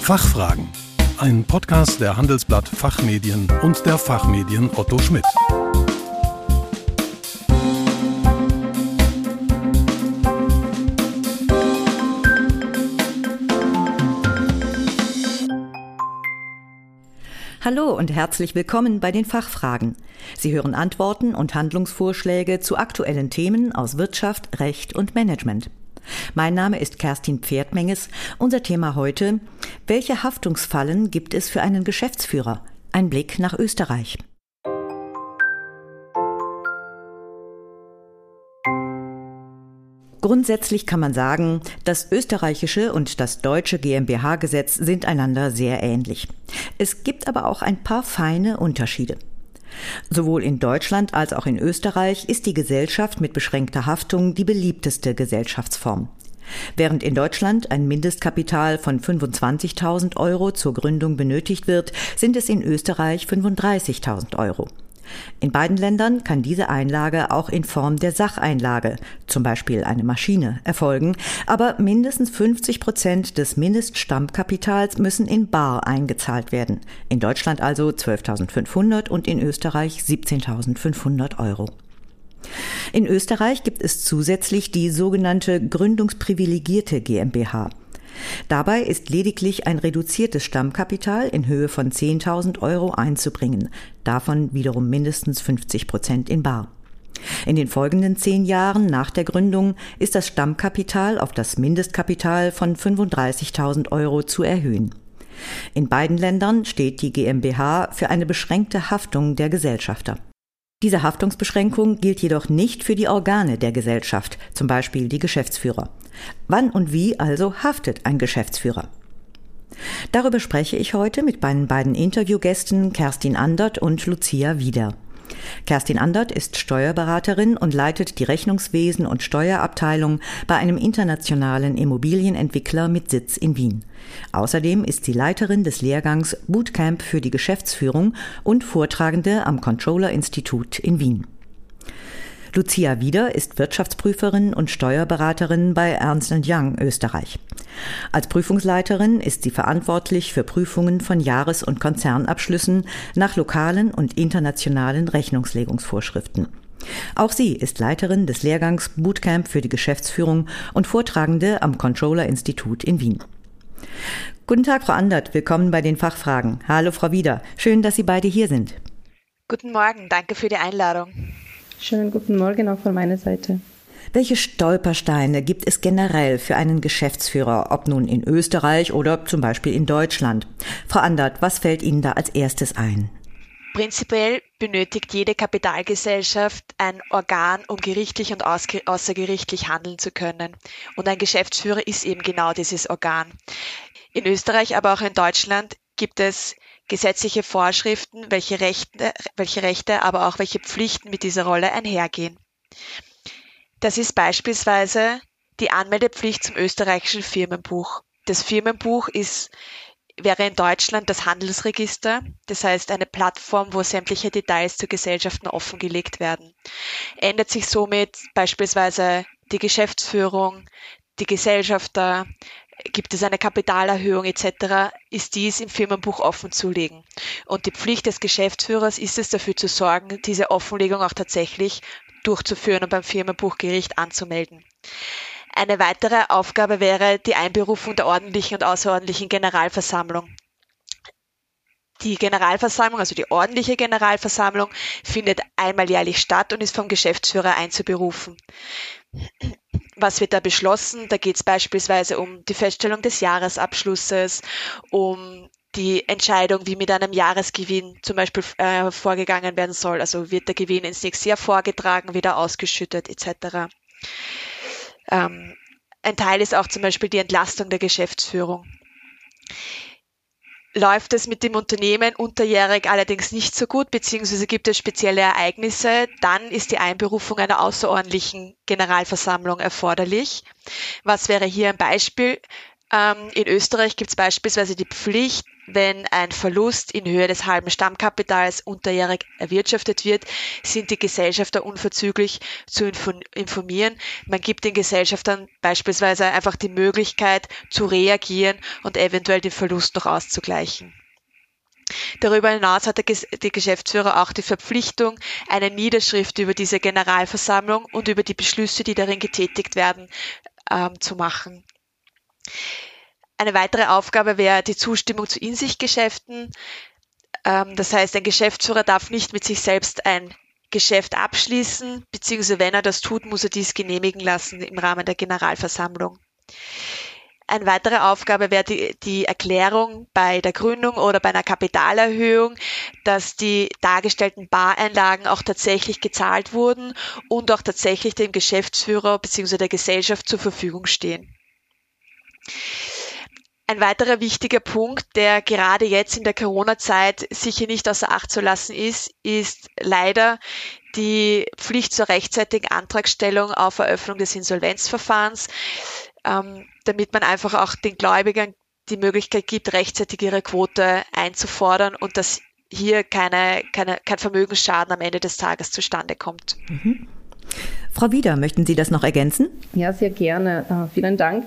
Fachfragen. Ein Podcast der Handelsblatt Fachmedien und der Fachmedien Otto Schmidt. Hallo und herzlich willkommen bei den Fachfragen. Sie hören Antworten und Handlungsvorschläge zu aktuellen Themen aus Wirtschaft, Recht und Management. Mein Name ist Kerstin Pferdmenges. Unser Thema heute, welche Haftungsfallen gibt es für einen Geschäftsführer? Ein Blick nach Österreich. Grundsätzlich kann man sagen, das österreichische und das deutsche GmbH-Gesetz sind einander sehr ähnlich. Es gibt aber auch ein paar feine Unterschiede. Sowohl in Deutschland als auch in Österreich ist die Gesellschaft mit beschränkter Haftung die beliebteste Gesellschaftsform. Während in Deutschland ein Mindestkapital von 25.000 Euro zur Gründung benötigt wird, sind es in Österreich 35.000 Euro. In beiden Ländern kann diese Einlage auch in Form der Sacheinlage, zum Beispiel eine Maschine, erfolgen, aber mindestens 50 Prozent des Mindeststammkapitals müssen in Bar eingezahlt werden. In Deutschland also 12.500 und in Österreich 17.500 Euro. In Österreich gibt es zusätzlich die sogenannte gründungsprivilegierte GmbH. Dabei ist lediglich ein reduziertes Stammkapital in Höhe von 10.000 Euro einzubringen, davon wiederum mindestens 50 Prozent in Bar. In den folgenden zehn Jahren nach der Gründung ist das Stammkapital auf das Mindestkapital von 35.000 Euro zu erhöhen. In beiden Ländern steht die GmbH für eine beschränkte Haftung der Gesellschafter. Diese Haftungsbeschränkung gilt jedoch nicht für die Organe der Gesellschaft, zum Beispiel die Geschäftsführer. Wann und wie also haftet ein Geschäftsführer? Darüber spreche ich heute mit meinen beiden Interviewgästen Kerstin Andert und Lucia Wieder. Kerstin Andert ist Steuerberaterin und leitet die Rechnungswesen- und Steuerabteilung bei einem internationalen Immobilienentwickler mit Sitz in Wien. Außerdem ist sie Leiterin des Lehrgangs Bootcamp für die Geschäftsführung und Vortragende am Controller Institut in Wien. Lucia Wieder ist Wirtschaftsprüferin und Steuerberaterin bei Ernst Young Österreich. Als Prüfungsleiterin ist sie verantwortlich für Prüfungen von Jahres- und Konzernabschlüssen nach lokalen und internationalen Rechnungslegungsvorschriften. Auch sie ist Leiterin des Lehrgangs Bootcamp für die Geschäftsführung und Vortragende am Controller Institut in Wien. Guten Tag, Frau Andert. Willkommen bei den Fachfragen. Hallo, Frau Wieder. Schön, dass Sie beide hier sind. Guten Morgen. Danke für die Einladung. Schönen guten Morgen auch von meiner Seite. Welche Stolpersteine gibt es generell für einen Geschäftsführer, ob nun in Österreich oder zum Beispiel in Deutschland? Frau Andert, was fällt Ihnen da als erstes ein? Prinzipiell benötigt jede Kapitalgesellschaft ein Organ, um gerichtlich und außergerichtlich handeln zu können. Und ein Geschäftsführer ist eben genau dieses Organ. In Österreich, aber auch in Deutschland gibt es gesetzliche Vorschriften, welche Rechte, welche Rechte, aber auch welche Pflichten mit dieser Rolle einhergehen. Das ist beispielsweise die Anmeldepflicht zum österreichischen Firmenbuch. Das Firmenbuch ist, wäre in Deutschland das Handelsregister, das heißt eine Plattform, wo sämtliche Details zu Gesellschaften offengelegt werden. Ändert sich somit beispielsweise die Geschäftsführung, die Gesellschafter, gibt es eine Kapitalerhöhung etc., ist dies im Firmenbuch offenzulegen. Und die Pflicht des Geschäftsführers ist es, dafür zu sorgen, diese Offenlegung auch tatsächlich durchzuführen und beim Firmenbuchgericht anzumelden. Eine weitere Aufgabe wäre die Einberufung der ordentlichen und außerordentlichen Generalversammlung. Die Generalversammlung, also die ordentliche Generalversammlung, findet einmal jährlich statt und ist vom Geschäftsführer einzuberufen. Was wird da beschlossen? Da geht es beispielsweise um die Feststellung des Jahresabschlusses, um die Entscheidung, wie mit einem Jahresgewinn zum Beispiel äh, vorgegangen werden soll. Also wird der Gewinn ins nächste Jahr vorgetragen, wieder ausgeschüttet etc. Ähm, ein Teil ist auch zum Beispiel die Entlastung der Geschäftsführung. Läuft es mit dem Unternehmen unterjährig allerdings nicht so gut, beziehungsweise gibt es spezielle Ereignisse, dann ist die Einberufung einer außerordentlichen Generalversammlung erforderlich. Was wäre hier ein Beispiel? Ähm, in Österreich gibt es beispielsweise die Pflicht, wenn ein Verlust in Höhe des halben Stammkapitals unterjährig erwirtschaftet wird, sind die Gesellschafter unverzüglich zu informieren. Man gibt den Gesellschaftern beispielsweise einfach die Möglichkeit zu reagieren und eventuell den Verlust noch auszugleichen. Darüber hinaus hat der Geschäftsführer auch die Verpflichtung, eine Niederschrift über diese Generalversammlung und über die Beschlüsse, die darin getätigt werden, ähm, zu machen. Eine weitere Aufgabe wäre die Zustimmung zu In-sich-Geschäften. Ähm, das heißt, ein Geschäftsführer darf nicht mit sich selbst ein Geschäft abschließen, beziehungsweise wenn er das tut, muss er dies genehmigen lassen im Rahmen der Generalversammlung. Eine weitere Aufgabe wäre die, die Erklärung bei der Gründung oder bei einer Kapitalerhöhung, dass die dargestellten Bareinlagen auch tatsächlich gezahlt wurden und auch tatsächlich dem Geschäftsführer bzw. der Gesellschaft zur Verfügung stehen. Ein weiterer wichtiger Punkt, der gerade jetzt in der Corona-Zeit sicher nicht außer Acht zu lassen ist, ist leider die Pflicht zur rechtzeitigen Antragstellung auf Eröffnung des Insolvenzverfahrens ähm, damit man einfach auch den Gläubigern die Möglichkeit gibt, rechtzeitig ihre Quote einzufordern und dass hier keine, keine, kein Vermögensschaden am Ende des Tages zustande kommt. Mhm. Frau Wieder, möchten Sie das noch ergänzen? Ja, sehr gerne. Uh, vielen Dank.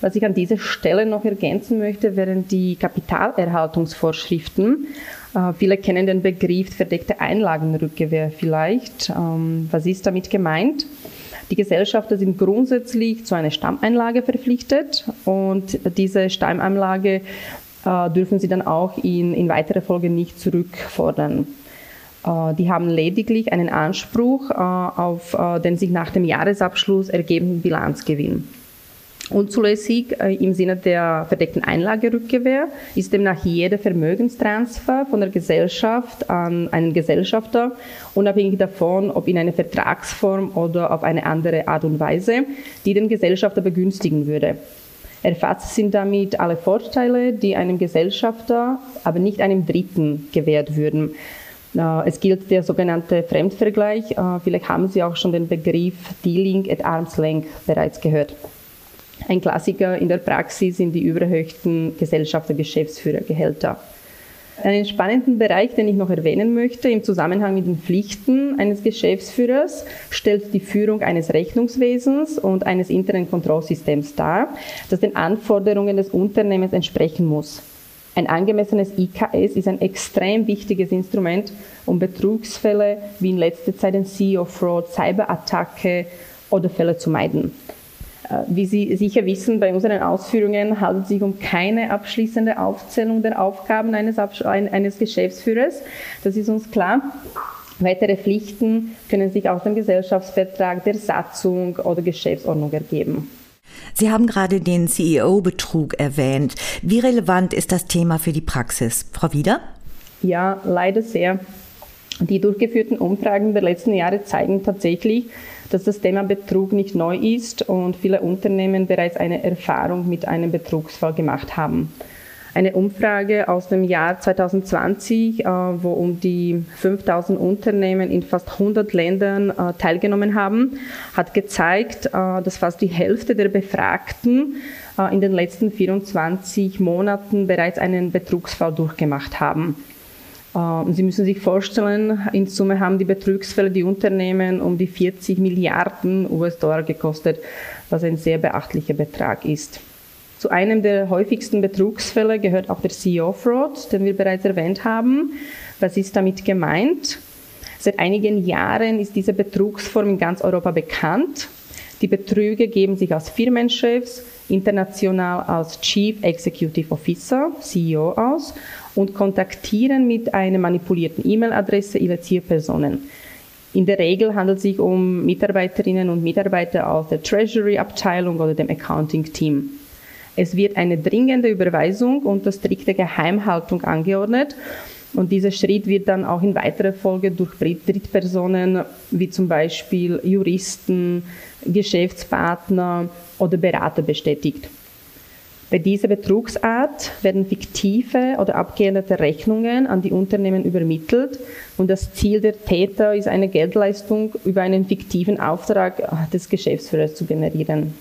Was ich an dieser Stelle noch ergänzen möchte, wären die Kapitalerhaltungsvorschriften. Uh, viele kennen den Begriff verdeckte Einlagenrückgewehr vielleicht. Ähm, was ist damit gemeint? Die Gesellschafter sind grundsätzlich zu einer Stammeinlage verpflichtet und diese Stammeinlage äh, dürfen sie dann auch in, in weiterer Folge nicht zurückfordern. Äh, die haben lediglich einen Anspruch äh, auf äh, den sich nach dem Jahresabschluss ergebenden Bilanzgewinn. Unzulässig äh, im Sinne der verdeckten Einlagerückgewehr ist demnach jeder Vermögenstransfer von der Gesellschaft an einen Gesellschafter, unabhängig davon, ob in einer Vertragsform oder auf eine andere Art und Weise, die den Gesellschafter begünstigen würde. Erfasst sind damit alle Vorteile, die einem Gesellschafter, aber nicht einem Dritten gewährt würden. Äh, es gilt der sogenannte Fremdvergleich. Äh, vielleicht haben Sie auch schon den Begriff Dealing at Arm's Length bereits gehört. Ein Klassiker in der Praxis sind die überhöchsten Gesellschafter Geschäftsführergehälter. Einen spannenden Bereich, den ich noch erwähnen möchte, im Zusammenhang mit den Pflichten eines Geschäftsführers, stellt die Führung eines Rechnungswesens und eines internen Kontrollsystems dar, das den Anforderungen des Unternehmens entsprechen muss. Ein angemessenes IKS ist ein extrem wichtiges Instrument, um Betrugsfälle wie in letzter Zeit den CEO-Fraud, Cyberattacke oder Fälle zu meiden. Äh, wie Sie sicher wissen, bei unseren Ausführungen handelt es sich um keine abschließende Aufzählung der Aufgaben eines, eines Geschäftsführers. Das ist uns klar. Weitere Pflichten können sich aus dem Gesellschaftsvertrag, der Satzung oder Geschäftsordnung ergeben. Sie haben gerade den CEO-Betrug erwähnt. Wie relevant ist das Thema für die Praxis? Frau Wieder? Ja, leider sehr. Die durchgeführten Umfragen der letzten Jahre zeigen tatsächlich, dass das Thema Betrug nicht neu ist und viele Unternehmen bereits eine Erfahrung mit einem Betrugsfall gemacht haben. Eine Umfrage aus dem Jahr 2020, äh, wo um die 5000 Unternehmen in fast 100 Ländern äh, teilgenommen haben, hat gezeigt, äh, dass fast die Hälfte der Befragten in den letzten 24 Monaten bereits einen Betrugsfall durchgemacht haben. Ähm, Sie müssen sich vorstellen, in Summe haben die Betrugsfälle die Unternehmen um die 40 Milliarden US-Dollar gekostet, was ein sehr beachtlicher Betrag ist. Zu einem der häufigsten Betrugsfälle gehört auch der CEO-Fraud, den wir bereits erwähnt haben. Was ist damit gemeint? Seit einigen Jahren ist diese Betrugsform in ganz Europa bekannt. Die Betrüger geben sich als Firmenchefs, international als Chief Executive Officer, CEO aus und kontaktieren mit einer manipulierten E-Mail-Adresse ihre Zielpersonen. In der Regel handelt es sich um Mitarbeiterinnen und Mitarbeiter aus der Treasury-Abteilung oder dem Accounting-Team. Es wird eine dringende Überweisung unter strikter Geheimhaltung angeordnet und dieser Schritt wird dann auch in weiterer Folge durch Drittpersonen wie zum Beispiel Juristen, Geschäftspartner oder Berater bestätigt. Bei dieser Betrugsart werden fiktive oder abgeänderte Rechnungen an die Unternehmen übermittelt und das Ziel der Täter ist eine Geldleistung über einen fiktiven Auftrag des Geschäftsführers zu generieren.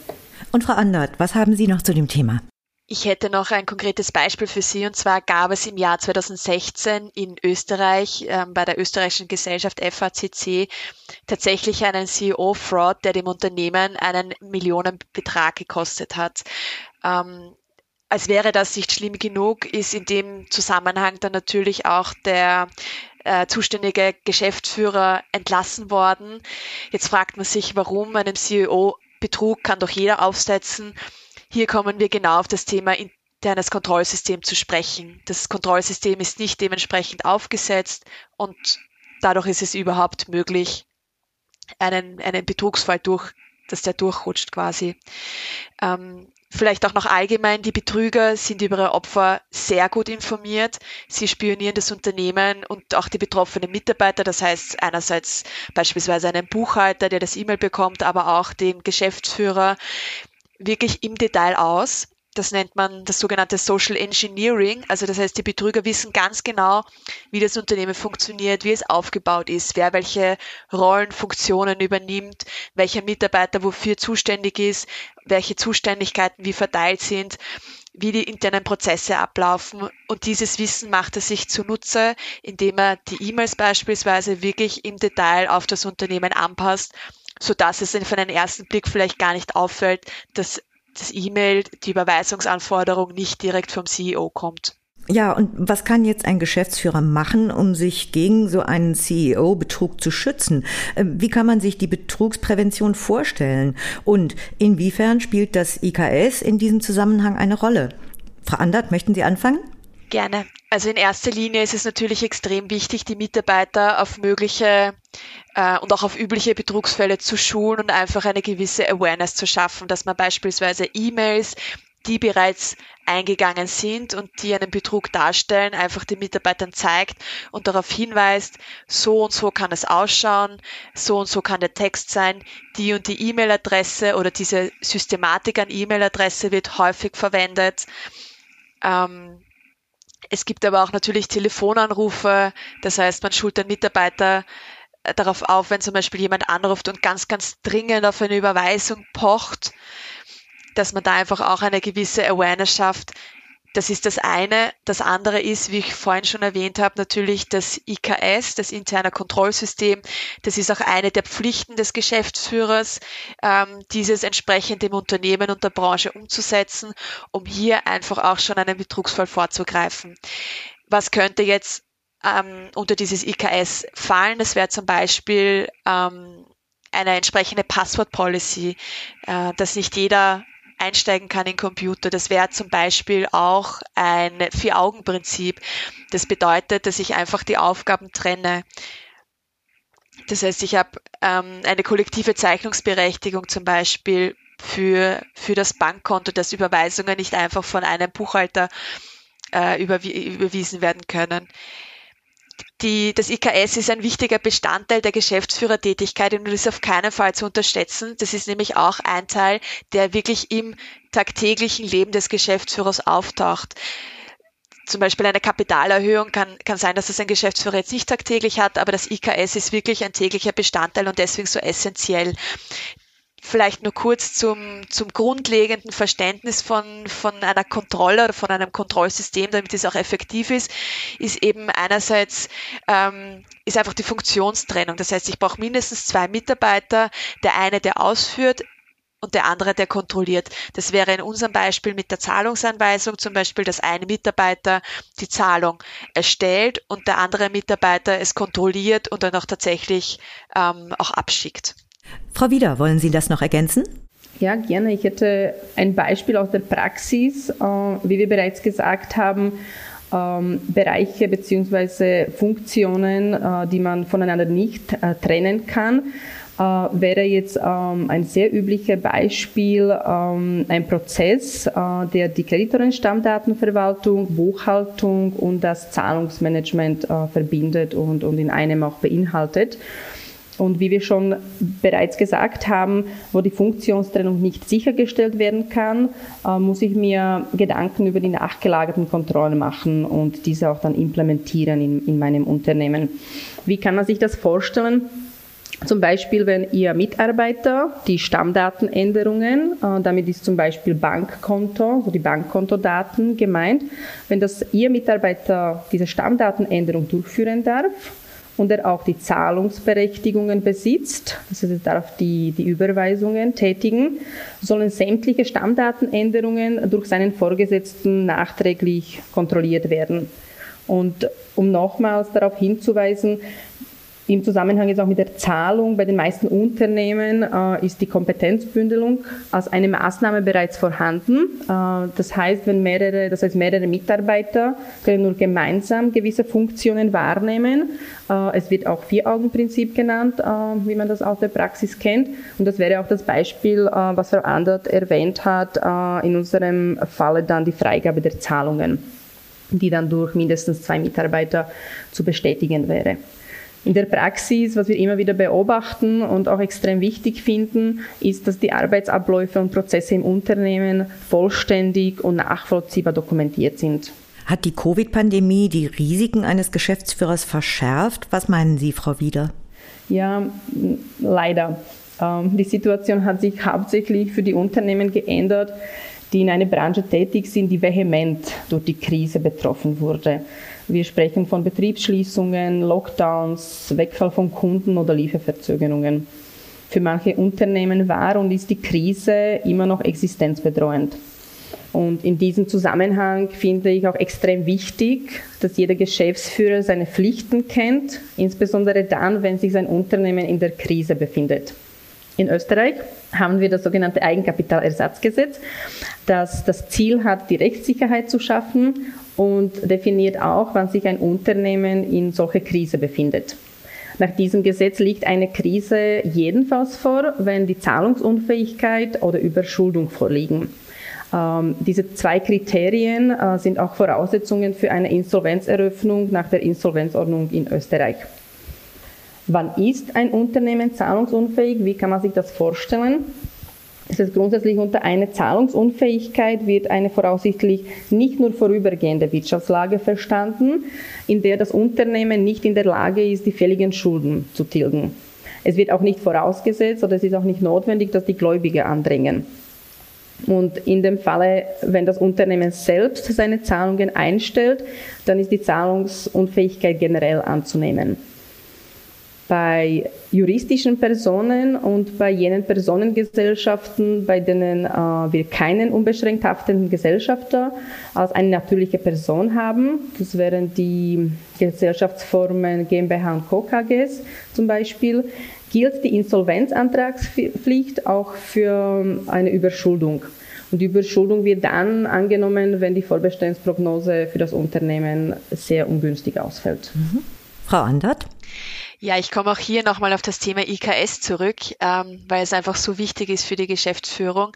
Und Frau Andert, was haben Sie noch zu dem Thema? Ich hätte noch ein konkretes Beispiel für Sie und zwar gab es im Jahr 2016 in Österreich äh, bei der österreichischen Gesellschaft FACC tatsächlich einen CEO-Fraud, der dem Unternehmen einen Millionenbetrag gekostet hat. Ähm, als wäre das nicht schlimm genug, ist in dem Zusammenhang dann natürlich auch der äh, zuständige Geschäftsführer entlassen worden. Jetzt fragt man sich, warum einem CEO Betrug kann doch jeder aufsetzen. Hier kommen wir genau auf das Thema internes Kontrollsystem zu sprechen. Das Kontrollsystem ist nicht dementsprechend aufgesetzt und dadurch ist es überhaupt möglich, einen, einen Betrugsfall durch, dass der durchrutscht quasi. Ähm, Vielleicht auch noch allgemein, die Betrüger sind über ihre Opfer sehr gut informiert. Sie spionieren das Unternehmen und auch die betroffenen Mitarbeiter. Das heißt einerseits beispielsweise einen Buchhalter, der das E-Mail bekommt, aber auch den Geschäftsführer wirklich im Detail aus. Das nennt man das sogenannte Social Engineering. Also das heißt, die Betrüger wissen ganz genau, wie das Unternehmen funktioniert, wie es aufgebaut ist, wer welche Rollen, Funktionen übernimmt, welcher Mitarbeiter wofür zuständig ist, welche Zuständigkeiten wie verteilt sind, wie die internen Prozesse ablaufen. Und dieses Wissen macht er sich zunutze, indem er die E-Mails beispielsweise wirklich im Detail auf das Unternehmen anpasst, sodass es für einen ersten Blick vielleicht gar nicht auffällt, dass das E-Mail, die Überweisungsanforderung nicht direkt vom CEO kommt. Ja, und was kann jetzt ein Geschäftsführer machen, um sich gegen so einen CEO-Betrug zu schützen? Ähm, wie kann man sich die Betrugsprävention vorstellen? Und inwiefern spielt das IKS in diesem Zusammenhang eine Rolle? Frau Andert, möchten Sie anfangen? Gerne. Also in erster Linie ist es natürlich extrem wichtig, die Mitarbeiter auf mögliche äh, und auch auf übliche Betrugsfälle zu schulen und einfach eine gewisse Awareness zu schaffen, dass man beispielsweise E-Mails, die bereits eingegangen sind und die einen Betrug darstellen, einfach den Mitarbeitern zeigt und darauf hinweist, so und so kann es ausschauen, so und so kann der Text sein, die und die E-Mail-Adresse oder diese Systematik an E-Mail-Adresse wird häufig verwendet. Ähm, es gibt aber auch natürlich Telefonanrufe, das heißt, man schult den Mitarbeiter äh, darauf auf, wenn zum Beispiel jemand anruft und ganz, ganz dringend auf eine Überweisung pocht, dass man da einfach auch eine gewisse Awareness schafft, das ist das eine. Das andere ist, wie ich vorhin schon erwähnt habe, natürlich das IKS, das interne Kontrollsystem. Das ist auch eine der Pflichten des Geschäftsführers, ähm, dieses entsprechend im Unternehmen und der Branche umzusetzen, um hier einfach auch schon einen Betrugsfall vorzugreifen. Was könnte jetzt ähm, unter dieses IKS fallen? Das wäre zum Beispiel ähm, eine entsprechende Passwort-Policy, äh, dass nicht jeder einsteigen kann in Computer. Das wäre zum Beispiel auch ein Vier-Augen-Prinzip. Das bedeutet, dass ich einfach die Aufgaben trenne. Das heißt, ich habe ähm, eine kollektive Zeichnungsberechtigung zum Beispiel für, für das Bankkonto, dass Überweisungen nicht einfach von einem Buchhalter äh, überwiesen werden können die, das IKS ist ein wichtiger Bestandteil der Geschäftsführertätigkeit und ist auf keinen Fall zu unterschätzen. Das ist nämlich auch ein Teil, der wirklich im tagtäglichen Leben des Geschäftsführers auftaucht. Zum Beispiel eine Kapitalerhöhung kann, kann sein, dass das ein Geschäftsführer jetzt nicht tagtäglich hat, aber das IKS ist wirklich ein täglicher Bestandteil und deswegen so essentiell. Vielleicht nur kurz zum, zum grundlegenden Verständnis von, von einer Kontrolle oder von einem Kontrollsystem, damit es auch effektiv ist, ist eben einerseits ähm, ist einfach die Funktionstrennung. Das heißt, ich brauche mindestens zwei Mitarbeiter, der eine, der ausführt, und der andere, der kontrolliert. Das wäre in unserem Beispiel mit der Zahlungsanweisung zum Beispiel, dass ein Mitarbeiter die Zahlung erstellt und der andere Mitarbeiter es kontrolliert und dann auch tatsächlich ähm, auch abschickt. Frau Wieder, wollen Sie das noch ergänzen? Ja, gerne. Ich hätte ein Beispiel aus der Praxis. Äh, wie wir bereits gesagt haben, ähm, Bereiche bzw. Funktionen, äh, die man voneinander nicht äh, trennen kann, wäre jetzt ähm, ein sehr übliches Beispiel ähm, ein Prozess, der die Kreditorenstammdatenverwaltung, Buchhaltung und das Zahlungsmanagement verbindet und, und in einem auch beinhaltet. Und wie wir schon bereits gesagt haben, wo die Funktionstrennung nicht sichergestellt werden kann, äh, muss ich mir Gedanken über die nachgelagerten Kontrollen machen und diese auch dann implementieren in, in meinem Unternehmen. Wie kann man sich das vorstellen? Zum Beispiel, wenn Ihr Mitarbeiter die Stammdatenänderungen, äh, damit ist zum Beispiel Bankkonto, so die Bankkontodaten gemeint, wenn das Ihr Mitarbeiter diese Stammdatenänderung durchführen darf und er auch die Zahlungsberechtigungen besitzt, heißt, er darf die, die Überweisungen tätigen, sollen sämtliche Stammdatenänderungen durch seinen Vorgesetzten nachträglich kontrolliert werden. Und um nochmals darauf hinzuweisen, im Zusammenhang jetzt auch mit der Zahlung bei den meisten Unternehmen äh, ist die Kompetenzbündelung als eine Maßnahme bereits vorhanden. Äh, das heißt, wenn mehrere, das heißt mehrere Mitarbeiter können nur gemeinsam gewisse Funktionen wahrnehmen. Äh, es wird auch Vier-Augen-Prinzip genannt, äh, wie man das aus der Praxis kennt. Und das wäre auch das Beispiel, äh, was Frau Andert erwähnt hat, äh, in unserem Falle dann die Freigabe der Zahlungen, die dann durch mindestens zwei Mitarbeiter zu bestätigen wäre. In der Praxis, was wir immer wieder beobachten und auch extrem wichtig finden, ist, dass die Arbeitsabläufe und Prozesse im Unternehmen vollständig und nachvollziehbar dokumentiert sind. Hat die Covid-Pandemie die Risiken eines Geschäftsführers verschärft? Was meinen Sie, Frau Wieder? Ja, leider. Ähm, die Situation hat sich hauptsächlich für die Unternehmen geändert, die in einer Branche tätig sind, die vehement durch die Krise betroffen wurde. Wir sprechen von Betriebsschließungen, Lockdowns, Wegfall von Kunden oder Lieferverzögerungen. Für manche Unternehmen war und ist die Krise immer noch existenzbedrohend. Und in diesem Zusammenhang finde ich auch extrem wichtig, dass jeder Geschäftsführer seine Pflichten kennt, insbesondere dann, wenn sich sein Unternehmen in der Krise befindet. In Österreich haben wir das sogenannte Eigenkapitalersatzgesetz, das das Ziel hat, die Rechtssicherheit zu schaffen und definiert auch, wann sich ein Unternehmen in solcher Krise befindet. Nach diesem Gesetz liegt eine Krise jedenfalls vor, wenn die Zahlungsunfähigkeit oder Überschuldung vorliegen. Ähm, diese zwei Kriterien äh, sind auch Voraussetzungen für eine Insolvenzeröffnung nach der Insolvenzordnung in Österreich. Wann ist ein Unternehmen zahlungsunfähig? Wie kann man sich das vorstellen? Es ist grundsätzlich unter einer Zahlungsunfähigkeit wird eine voraussichtlich nicht nur vorübergehende Wirtschaftslage verstanden, in der das Unternehmen nicht in der Lage ist, die fälligen Schulden zu tilgen. Es wird auch nicht vorausgesetzt oder es ist auch nicht notwendig, dass die Gläubiger andrängen. Und in dem Falle, wenn das Unternehmen selbst seine Zahlungen einstellt, dann ist die Zahlungsunfähigkeit generell anzunehmen bei juristischen Personen und bei jenen Personengesellschaften, bei denen äh, wir keinen unbeschränkt haftenden Gesellschafter als eine natürliche Person haben. Das wären die Gesellschaftsformen GmbH und Co. KGs zum Beispiel. Gilt die Insolvenzantragspflicht auch für eine Überschuldung. Und die Überschuldung wird dann angenommen, wenn die Vollbestandsprognose für das Unternehmen sehr ungünstig ausfällt. Mhm. Frau Andert? Ja, ich komme auch hier nochmal auf das Thema IKS zurück, ähm, weil es einfach so wichtig ist für die Geschäftsführung.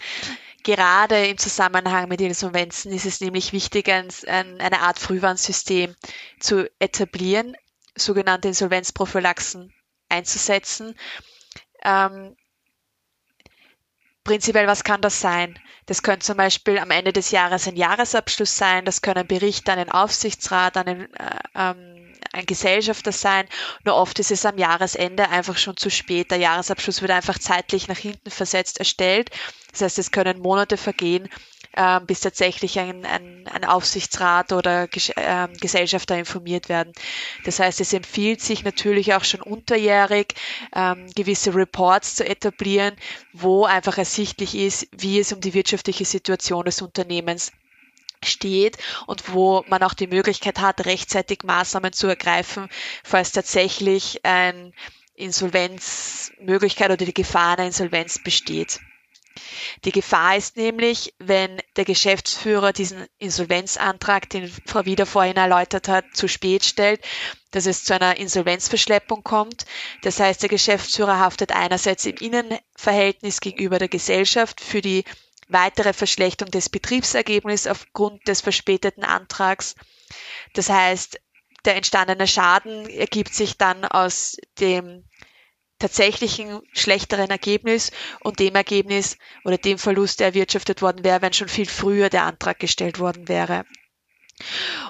Gerade im Zusammenhang mit Insolvenzen ist es nämlich wichtig, ein, ein, eine Art Frühwarnsystem zu etablieren, sogenannte Insolvenzprophylaxen einzusetzen. Ähm, prinzipiell, was kann das sein? Das könnte zum Beispiel am Ende des Jahres ein Jahresabschluss sein, das können Berichte an den Aufsichtsrat, an den äh, ähm, ein Gesellschafter sein. Nur oft ist es am Jahresende einfach schon zu spät. Der Jahresabschluss wird einfach zeitlich nach hinten versetzt erstellt. Das heißt, es können Monate vergehen, äh, bis tatsächlich ein, ein, ein Aufsichtsrat oder Ges äh, Gesellschafter informiert werden. Das heißt, es empfiehlt sich natürlich auch schon unterjährig ähm, gewisse Reports zu etablieren, wo einfach ersichtlich ist, wie es um die wirtschaftliche Situation des Unternehmens steht und wo man auch die Möglichkeit hat, rechtzeitig Maßnahmen zu ergreifen, falls tatsächlich eine Insolvenzmöglichkeit oder die Gefahr einer Insolvenz besteht. Die Gefahr ist nämlich, wenn der Geschäftsführer diesen Insolvenzantrag, den Frau Wieder vorhin erläutert hat, zu spät stellt, dass es zu einer Insolvenzverschleppung kommt. Das heißt, der Geschäftsführer haftet einerseits im Innenverhältnis gegenüber der Gesellschaft für die weitere Verschlechterung des Betriebsergebnisses aufgrund des verspäteten Antrags. Das heißt, der entstandene Schaden ergibt sich dann aus dem tatsächlichen schlechteren Ergebnis und dem Ergebnis oder dem Verlust, der erwirtschaftet worden wäre, wenn schon viel früher der Antrag gestellt worden wäre.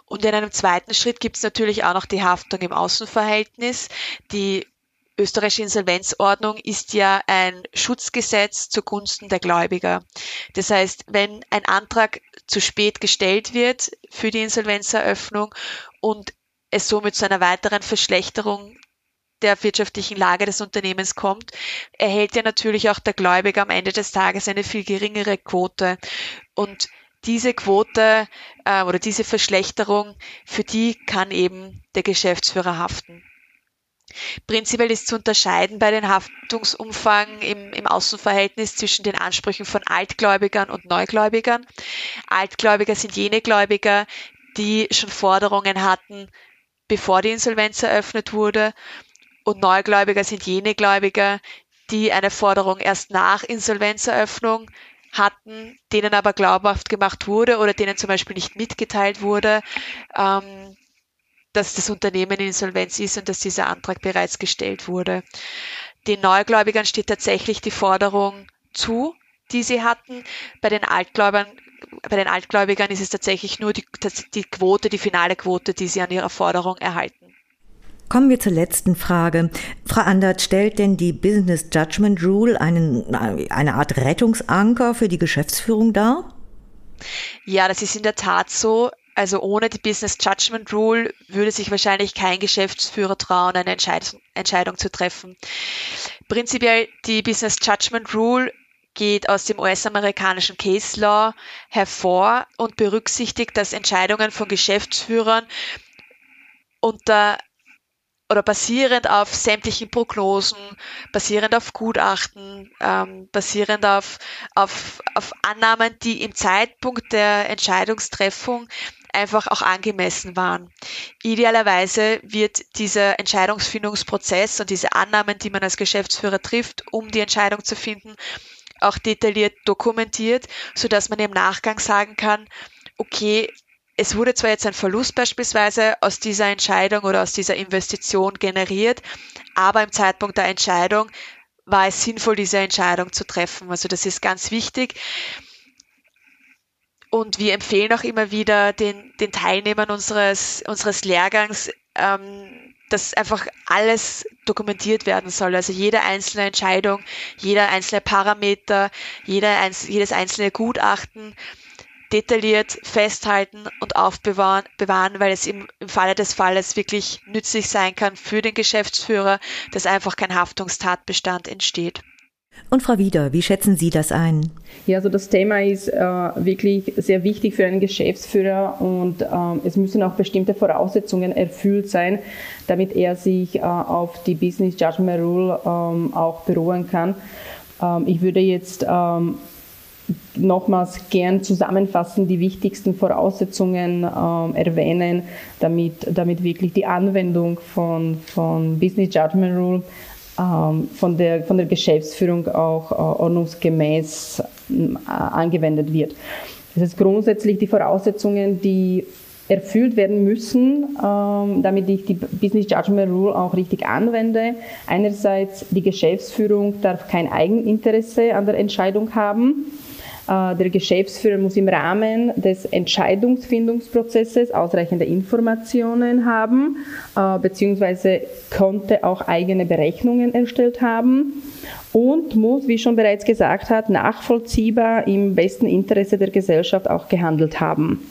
Und in einem zweiten Schritt gibt es natürlich auch noch die Haftung im Außenverhältnis, die österreichische Insolvenzordnung ist ja ein Schutzgesetz zugunsten der Gläubiger. Das heißt, wenn ein Antrag zu spät gestellt wird für die Insolvenzeröffnung und es somit zu einer weiteren Verschlechterung der wirtschaftlichen Lage des Unternehmens kommt, erhält ja natürlich auch der Gläubiger am Ende des Tages eine viel geringere Quote. Und diese Quote äh, oder diese Verschlechterung, für die kann eben der Geschäftsführer haften. Prinzipiell ist zu unterscheiden bei den Haftungsumfang im, im Außenverhältnis zwischen den Ansprüchen von Altgläubigern und Neugläubigern. Altgläubiger sind jene Gläubiger, die schon Forderungen hatten, bevor die Insolvenz eröffnet wurde. Und Neugläubiger sind jene Gläubiger, die eine Forderung erst nach Insolvenzeröffnung hatten, denen aber glaubhaft gemacht wurde oder denen zum Beispiel nicht mitgeteilt wurde, ähm, dass das Unternehmen in Insolvenz ist und dass dieser Antrag bereits gestellt wurde. Den Neugläubigern steht tatsächlich die Forderung zu, die sie hatten. Bei den Altgläubigern bei den Altgläubigern ist es tatsächlich nur die, die Quote, die finale Quote, die sie an ihrer Forderung erhalten. Kommen wir zur letzten Frage. Frau Andert, stellt denn die Business Judgment Rule einen, eine Art Rettungsanker für die Geschäftsführung dar? Ja, das ist in der Tat so. Also ohne die Business Judgment Rule würde sich wahrscheinlich kein Geschäftsführer trauen, eine Entscheid Entscheidung zu treffen. Prinzipiell die Business Judgment Rule geht aus dem US-amerikanischen Case Law hervor und berücksichtigt, dass Entscheidungen von Geschäftsführern unter oder basierend auf sämtlichen Prognosen, basierend auf Gutachten, ähm, basierend auf, auf, auf Annahmen, die im Zeitpunkt der Entscheidungstreffung einfach auch angemessen waren. Idealerweise wird dieser Entscheidungsfindungsprozess und diese Annahmen, die man als Geschäftsführer trifft, um die Entscheidung zu finden, auch detailliert dokumentiert, so dass man im Nachgang sagen kann, okay, es wurde zwar jetzt ein Verlust beispielsweise aus dieser Entscheidung oder aus dieser Investition generiert, aber im Zeitpunkt der Entscheidung war es sinnvoll, diese Entscheidung zu treffen. Also das ist ganz wichtig. Und wir empfehlen auch immer wieder den, den Teilnehmern unseres, unseres Lehrgangs, ähm, dass einfach alles dokumentiert werden soll. Also jede einzelne Entscheidung, jeder einzelne Parameter, jeder, jedes einzelne Gutachten detailliert festhalten und aufbewahren, bewahren, weil es im, im Falle des Falles wirklich nützlich sein kann für den Geschäftsführer, dass einfach kein Haftungstatbestand entsteht. Und Frau Wieder, wie schätzen Sie das ein? Ja, also das Thema ist äh, wirklich sehr wichtig für einen Geschäftsführer und ähm, es müssen auch bestimmte Voraussetzungen erfüllt sein, damit er sich äh, auf die Business Judgment Rule ähm, auch beruhen kann. Ähm, ich würde jetzt ähm, nochmals gern zusammenfassen, die wichtigsten Voraussetzungen ähm, erwähnen, damit, damit wirklich die Anwendung von, von Business Judgment Rule von, der, von der Geschäftsführung auch äh, ordnungsgemäß äh, angewendet wird. Das ist grundsätzlich die Voraussetzungen, die erfüllt werden müssen, ähm, damit ich die Business Judgment Rule auch richtig anwende. Einerseits, die Geschäftsführung darf kein Eigeninteresse an der Entscheidung haben. Äh, der Geschäftsführer muss im Rahmen des Entscheidungsfindungsprozesses ausreichende Informationen haben, äh, beziehungsweise konnte auch eigene Berechnungen erstellt haben und muss, wie schon bereits gesagt hat, nachvollziehbar im besten Interesse der Gesellschaft auch gehandelt haben.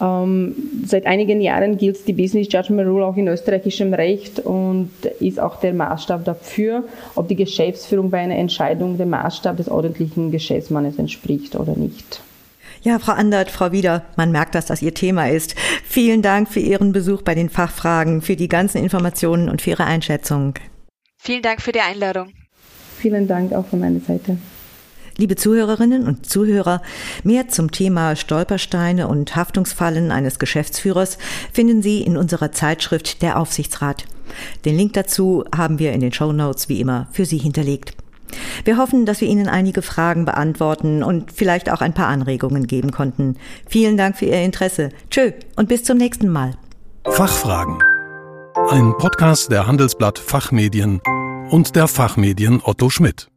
Ähm, seit einigen Jahren gilt die Business Judgment Rule auch in österreichischem Recht und ist auch der Maßstab dafür, ob die Geschäftsführung bei einer Entscheidung dem Maßstab des ordentlichen Geschäftsmannes entspricht oder nicht. Ja, Frau Andert, Frau Wieder, man merkt, dass das Ihr Thema ist. Vielen Dank für Ihren Besuch bei den Fachfragen, für die ganzen Informationen und für Ihre Einschätzung. Vielen Dank für die Einladung. Vielen Dank auch von meiner Seite. Liebe Zuhörerinnen und Zuhörer, mehr zum Thema Stolpersteine und Haftungsfallen eines Geschäftsführers finden Sie in unserer Zeitschrift Der Aufsichtsrat. Den Link dazu haben wir in den Show Notes wie immer für Sie hinterlegt. Wir hoffen, dass wir Ihnen einige Fragen beantworten und vielleicht auch ein paar Anregungen geben konnten. Vielen Dank für Ihr Interesse. Tschö und bis zum nächsten Mal. Fachfragen. Ein Podcast der Handelsblatt Fachmedien und der Fachmedien Otto Schmidt.